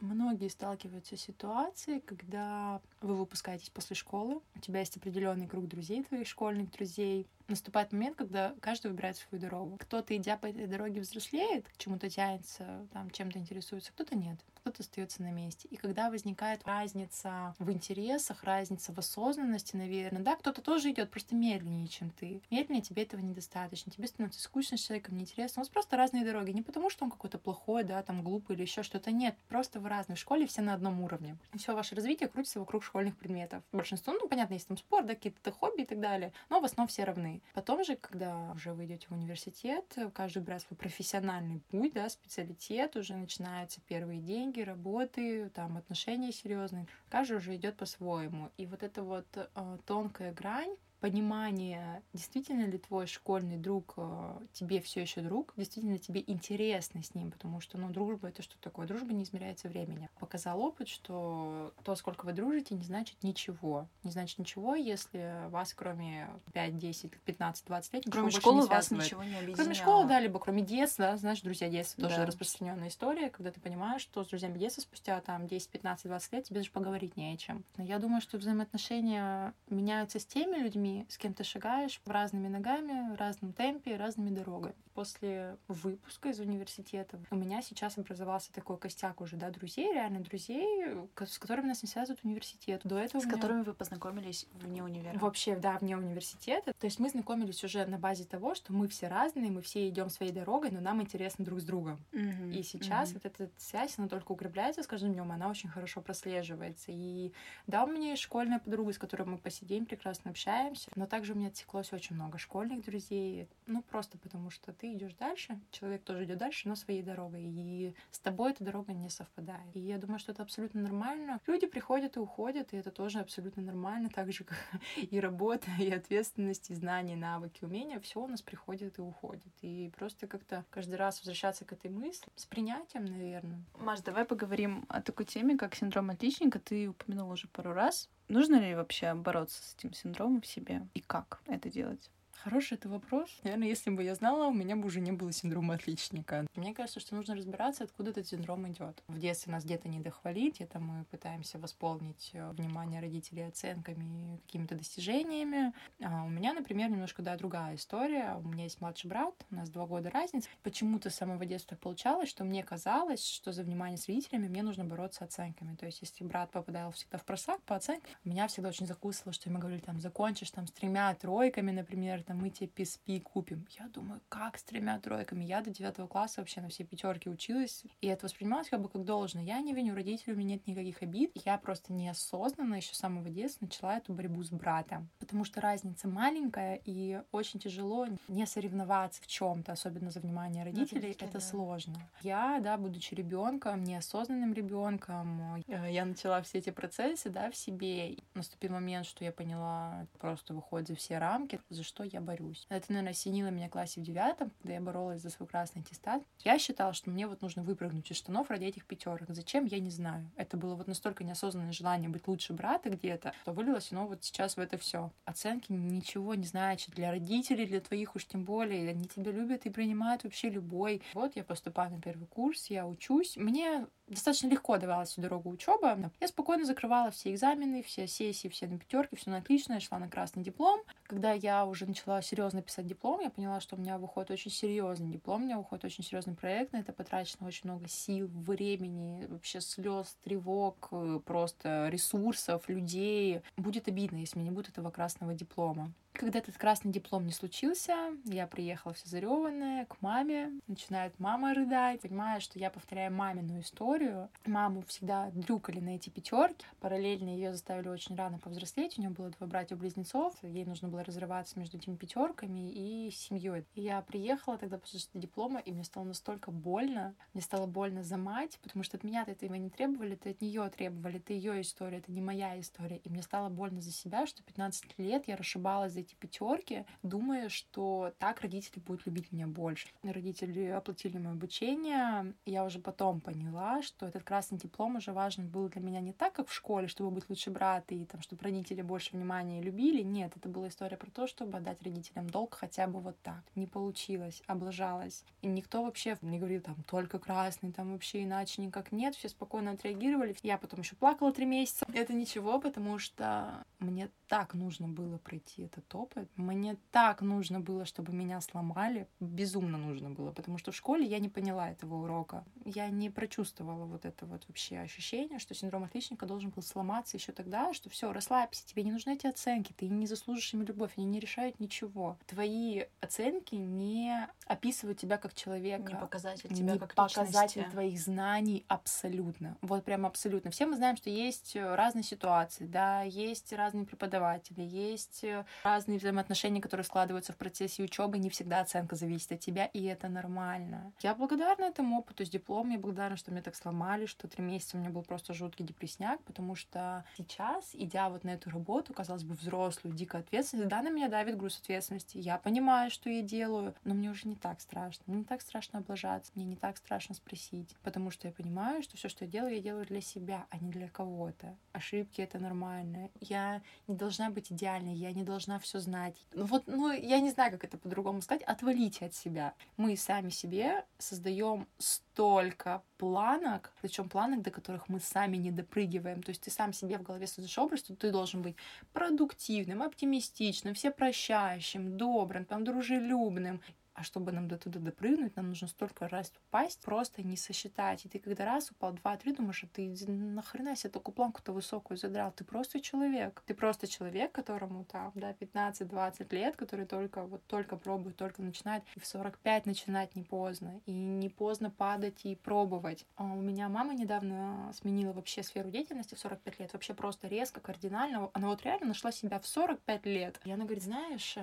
многие сталкиваются с ситуацией, когда вы выпускаетесь после школы, у тебя есть определенный круг друзей, твоих школьных друзей, наступает момент, когда каждый выбирает свою дорогу. Кто-то, идя по этой дороге, взрослеет, к чему-то тянется, там, чем-то интересуется, кто-то нет, кто-то остается на месте. И когда возникает разница в интересах, разница в осознанности, наверное, да, кто-то тоже идет просто медленнее, чем ты. Медленнее тебе этого недостаточно. Тебе становится скучно с человеком, неинтересно. У вас просто разные дороги. Не потому, что он какой-то плохой, да, там, глупый или еще что-то. Нет, просто в школе все на одном уровне. Все ваше развитие крутится вокруг школьных предметов. Большинство, ну, понятно, есть там спорт, да, какие-то хобби и так далее, но в основном все равны. Потом же, когда уже вы идете в университет, каждый выбирает свой профессиональный путь, да, специалитет, уже начинаются первые деньги, работы, там отношения серьезные. Каждый уже идет по-своему. И вот эта вот э, тонкая грань понимание, действительно ли твой школьный друг э, тебе все еще друг, действительно тебе интересно с ним, потому что, ну, дружба это что такое? Дружба не измеряется временем. Показал опыт, что то, сколько вы дружите, не значит ничего. Не значит ничего, если вас кроме 5, 10, 15, 20 лет Кроме школы не вас ничего не объединяет. Кроме школы, да, либо кроме детства, да, знаешь, друзья детства да. тоже распространенная история, когда ты понимаешь, что с друзьями детства спустя там 10, 15, 20 лет тебе даже поговорить не о чем. Но я думаю, что взаимоотношения меняются с теми людьми, с кем ты шагаешь разными ногами, в разном темпе, разными дорогами. После выпуска из университета у меня сейчас образовался такой костяк уже, да, друзей, реально друзей, с которыми нас не связывает университет. До этого с меня... которыми вы познакомились вне универа? Вообще, да, вне университета. То есть мы знакомились уже на базе того, что мы все разные, мы все идем своей дорогой, но нам интересно друг с другом. Mm-hmm. И сейчас mm-hmm. вот эта связь, она только укрепляется с каждым днем, она очень хорошо прослеживается. И да, у меня есть школьная подруга, с которой мы по сей день прекрасно общаемся, но также у меня отсеклось очень много школьных друзей. Ну, просто потому что ты идешь дальше, человек тоже идет дальше, но своей дорогой. И с тобой эта дорога не совпадает. И я думаю, что это абсолютно нормально. Люди приходят и уходят, и это тоже абсолютно нормально, так же, как и работа, и ответственность, и знания, навыки, умения. Все у нас приходит и уходит. И просто как-то каждый раз возвращаться к этой мысли с принятием, наверное. Маш, давай поговорим о такой теме, как синдром отличника. Ты упомянула уже пару раз. Нужно ли вообще бороться с этим синдромом в себе? И как это делать? Хороший это вопрос. Наверное, если бы я знала, у меня бы уже не было синдрома отличника. Мне кажется, что нужно разбираться, откуда этот синдром идет. В детстве нас где-то не дохвалить, где-то мы пытаемся восполнить э, внимание родителей оценками какими-то достижениями. А у меня, например, немножко, да, другая история. У меня есть младший брат, у нас два года разницы. Почему-то с самого детства получалось, что мне казалось, что за внимание с родителями мне нужно бороться оценками. То есть, если брат попадал всегда в просак по оценкам, меня всегда очень закусывало, что ему говорили, там, закончишь там с тремя тройками, например, там, мы тебе PSP купим. Я думаю, как с тремя тройками? Я до девятого класса вообще на все пятерки училась, и это воспринималось как бы как должно. Я не виню родителей, у меня нет никаких обид. Я просто неосознанно еще с самого детства начала эту борьбу с братом, потому что разница маленькая, и очень тяжело не соревноваться в чем-то, особенно за внимание родителей, это, это сложно. Я, да, будучи ребенком, неосознанным ребенком, э, я начала все эти процессы, да, в себе. Наступил момент, что я поняла, просто выходит за все рамки, за что я борюсь. Это, наверное, осенило меня в классе в девятом, когда я боролась за свой красный аттестат. Я считала, что мне вот нужно выпрыгнуть из штанов ради этих пятерок. Зачем, я не знаю. Это было вот настолько неосознанное желание быть лучше брата где-то, что вылилось, ну, вот сейчас в это все. Оценки ничего не значат для родителей, для твоих уж тем более. Они тебя любят и принимают вообще любой. Вот я поступаю на первый курс, я учусь. Мне достаточно легко давалась всю дорогу учеба. Я спокойно закрывала все экзамены, все сессии, все на пятерки, все на отлично, я шла на красный диплом. Когда я уже начала серьезно писать диплом, я поняла, что у меня выходит очень серьезный диплом, у меня выходит очень серьезный проект, на это потрачено очень много сил, времени, вообще слез, тревог, э, просто ресурсов, людей. Будет обидно, если мне не будет этого красного диплома. Когда этот красный диплом не случился, я приехала вся зареванная к маме. Начинает мама рыдать. Понимаю, что я повторяю мамину историю. Маму всегда дрюкали на эти пятерки. Параллельно ее заставили очень рано повзрослеть. У нее было два братья-близнецов. Ей нужно было разрываться между этими пятерками и семьей. И я приехала тогда после диплома, и мне стало настолько больно. Мне стало больно за мать, потому что от меня-то этого не требовали, это от нее требовали. Это ее история, это не моя история. И мне стало больно за себя, что 15 лет я расшибалась за эти пятерки, думая, что так родители будут любить меня больше. Родители оплатили мое обучение. Я уже потом поняла, что этот красный диплом уже важен был для меня не так, как в школе, чтобы быть лучше брата и там, чтобы родители больше внимания любили. Нет, это была история про то, чтобы отдать родителям долг хотя бы вот так. Не получилось, облажалась. И никто вообще не говорил там только красный, там вообще иначе никак нет. Все спокойно отреагировали. Я потом еще плакала три месяца. Это ничего, потому что мне так нужно было пройти этот опыт. Мне так нужно было, чтобы меня сломали. Безумно нужно было, потому что в школе я не поняла этого урока. Я не прочувствовала вот это вот вообще ощущение, что синдром отличника должен был сломаться еще тогда, что все, расслабься, тебе не нужны эти оценки, ты не заслужишь ими любовь, они не решают ничего. Твои оценки не описывают тебя как человека. Не показатель тебя не как показатель личности. твоих знаний абсолютно. Вот прям абсолютно. Все мы знаем, что есть разные ситуации, да, есть разные преподаватели, есть разные взаимоотношения, которые складываются в процессе учебы. Не всегда оценка зависит от тебя, и это нормально. Я благодарна этому опыту с дипломом, я благодарна, что меня так сломали, что три месяца у меня был просто жуткий депрессняк, потому что сейчас, идя вот на эту работу, казалось бы, взрослую, дико ответственность, да, на меня давит груз ответственности. Я понимаю, что я делаю, но мне уже не так страшно. Мне не так страшно облажаться, мне не так страшно спросить, потому что я понимаю, что все, что я делаю, я делаю для себя, а не для кого-то. Ошибки это нормально. Я не должна быть идеальной, я не должна все знать. Ну вот, ну, я не знаю, как это по-другому сказать. Отвалите от себя. Мы сами себе создаем столько планок, причем планок, до которых мы сами не допрыгиваем. То есть ты сам себе в голове создаешь образ, что ты должен быть продуктивным, оптимистичным, всепрощающим, добрым, там, дружелюбным. А чтобы нам до туда допрыгнуть, нам нужно столько раз упасть, просто не сосчитать. И ты когда раз упал, два-три, думаешь, а ты нахрена себе такую планку-то высокую задрал? Ты просто человек. Ты просто человек, которому там, да, 15-20 лет, который только вот только пробует, только начинает. И в 45 начинать не поздно. И не поздно падать и пробовать. А у меня мама недавно сменила вообще сферу деятельности в 45 лет. Вообще просто резко, кардинально. Она вот реально нашла себя в 45 лет. И она говорит, знаешь,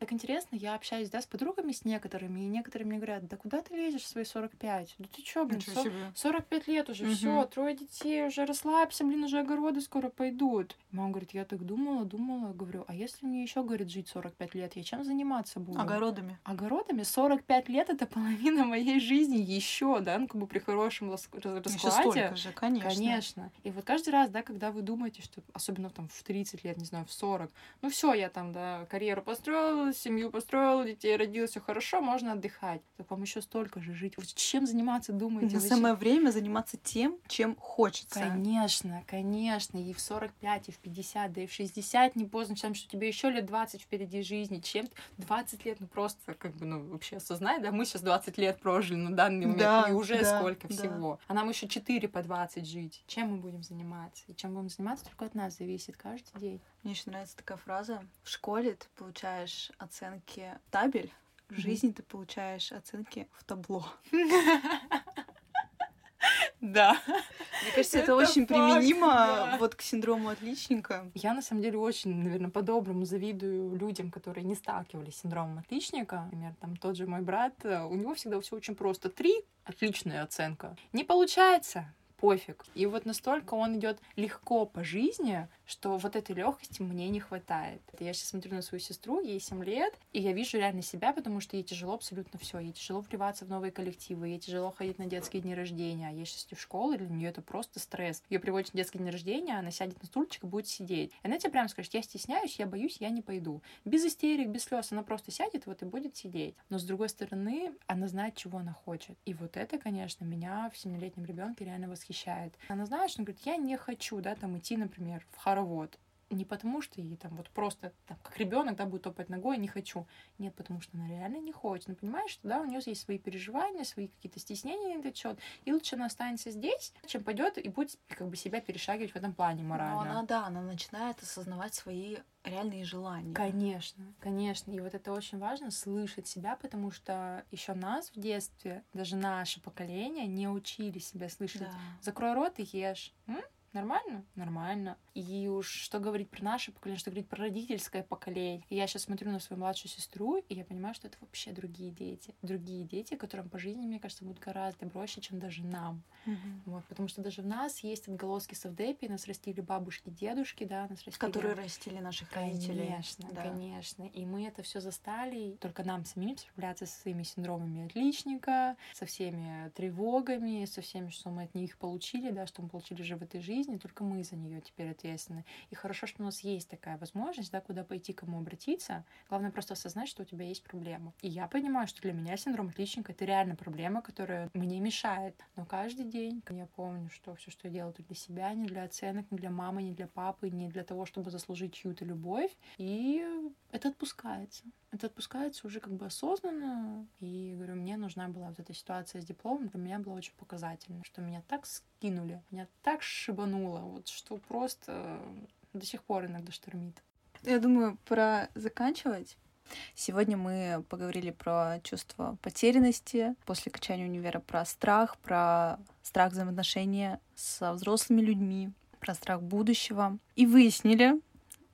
так интересно, я общаюсь, да, с подругами, с некоторыми, и некоторые мне говорят, да куда ты лезешь в свои 45? Да ты чё, блин, Ничего со- себе. 45 лет уже, Мгм. все, трое детей, уже расслабься, блин, уже огороды скоро пойдут. Мама говорит, я так думала, думала, говорю, а если мне еще, говорит, жить 45 лет, я чем заниматься буду? Огородами. Огородами 45 лет это половина моей жизни еще, да, ну как бы при хорошем лас- раз- Еще раскладе. столько же, конечно. Конечно. И вот каждый раз, да, когда вы думаете, что особенно там в 30 лет, не знаю, в 40, ну все, я там, да, карьеру построила, семью построила, детей родила, все хорошо, можно отдыхать. Так вам еще столько же жить. Вот чем заниматься думаете? На Вы самое время заниматься тем, чем хочется. Конечно, конечно. И в 45, и в 50, да и в 60 не поздно, чем что тебе еще лет 20 впереди жизни, чем 20 лет, ну просто как бы, ну вообще осознай, да, мы сейчас 20 лет прожили на данный момент. Да, и уже да, сколько да. всего. А нам еще 4 по 20 жить. Чем мы будем заниматься? И чем будем заниматься, только от нас зависит каждый день. Мне еще нравится такая фраза. В школе ты получаешь оценки табель, в жизни ты получаешь оценки в табло. Да. Мне кажется, это, Это очень факт, применимо да. вот к синдрому отличника. Я на самом деле очень, наверное, по-доброму завидую людям, которые не сталкивались с синдромом отличника. Например, там тот же мой брат, э, у него всегда все очень просто. Три отличная оценка. Не получается, пофиг. И вот настолько он идет легко по жизни, что вот этой легкости мне не хватает. Я сейчас смотрю на свою сестру, ей 7 лет, и я вижу реально себя, потому что ей тяжело абсолютно все. Ей тяжело вливаться в новые коллективы, ей тяжело ходить на детские дни рождения. А ей сейчас в школу, для нее это просто стресс. Ее приводят на детский день рождения, она сядет на стульчик и будет сидеть. И она тебе прямо скажет, я стесняюсь, я боюсь, я не пойду. Без истерик, без слез, она просто сядет вот и будет сидеть. Но с другой стороны, она знает, чего она хочет. И вот это, конечно, меня в семилетнем ребенке реально восхищает. Она знает, что она говорит, я не хочу, да, там идти, например, в хоровод. Не потому, что ей там вот просто там, как ребенок, да, будет топать ногой, не хочу. Нет, потому что она реально не хочет. Она понимает, что да, у нее есть свои переживания, свои какие-то стеснения на этот счет. И лучше она останется здесь, чем пойдет и будет как бы себя перешагивать в этом плане морально. Но она, да, она начинает осознавать свои реальные желания. Конечно, конечно. И вот это очень важно слышать себя, потому что еще нас в детстве, даже наше поколение, не учили себя слышать. Да. Закрой рот и ешь. М? Нормально? Нормально. И уж что говорить про наше поколение, что говорить про родительское поколение. И я сейчас смотрю на свою младшую сестру, и я понимаю, что это вообще другие дети. Другие дети, которым по жизни, мне кажется, будут гораздо проще, чем даже нам. Мгм. Вот, потому что даже в нас есть отголоски совдепи, нас растили бабушки, дедушки, да, нас растили... Которые растили наших родителей. Конечно, Да. конечно. И мы это все застали, только нам самим справляться со своими синдромами отличника, со всеми тревогами, со всеми, что мы от них получили, да, что мы получили же в этой жизни, только мы за нее теперь ответственны. И хорошо, что у нас есть такая возможность, да, куда пойти, кому обратиться. Главное просто осознать, что у тебя есть проблема. И я понимаю, что для меня синдром отличника это реально проблема, которая мне мешает. Но каждый день я помню, что все, что я делаю, это для себя, не для оценок, не для мамы, не для папы, не для того, чтобы заслужить чью-то любовь. И это отпускается. Это отпускается уже как бы осознанно. И говорю, мне нужна была вот эта ситуация с дипломом, для меня была очень показательна, что меня так скинули, меня так шибануло, вот что просто до сих пор иногда штормит. Я думаю, пора заканчивать. Сегодня мы поговорили про чувство потерянности после окончания универа, про страх, про страх взаимоотношения со взрослыми людьми, про страх будущего. И выяснили,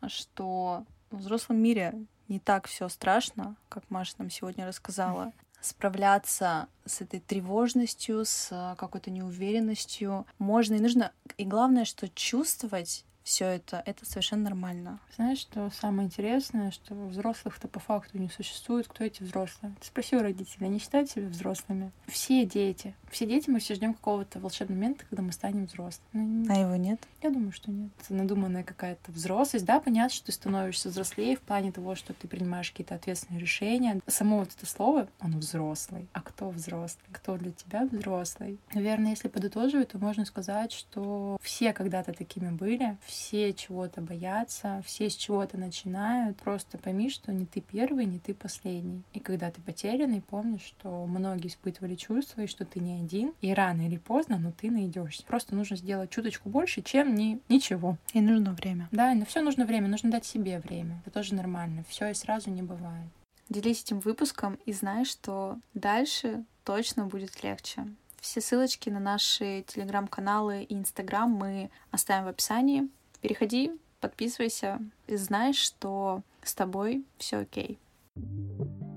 что в взрослом мире не так все страшно, как Маша нам сегодня рассказала. Справляться с этой тревожностью, с какой-то неуверенностью можно и нужно. И главное, что чувствовать все это, это совершенно нормально. Знаешь, что самое интересное, что взрослых-то по факту не существует. Кто эти взрослые? Ты спроси у родителей, они считают себя взрослыми? Все дети. Все дети, мы все ждем какого-то волшебного момента, когда мы станем взрослыми. Ну, А его нет? Я думаю, что нет. Это надуманная какая-то взрослость. Да, понятно, что ты становишься взрослее в плане того, что ты принимаешь какие-то ответственные решения. Само вот это слово, он взрослый. А кто взрослый? Кто для тебя взрослый? Наверное, если подытоживать, то можно сказать, что все когда-то такими были, все чего-то боятся, все с чего-то начинают. Просто пойми, что не ты первый, не ты последний. И когда ты потерянный, помни, что многие испытывали чувства, и что ты не один. И рано или поздно, но ты найдешься. Просто нужно сделать чуточку больше, чем ни, ничего. И нужно время. Да, на все нужно время, нужно дать себе время. Это тоже нормально. Все и сразу не бывает. Делись этим выпуском и знай, что дальше точно будет легче. Все ссылочки на наши телеграм-каналы и инстаграм мы оставим в описании. Переходи, подписывайся и знай, что с тобой все окей. thank you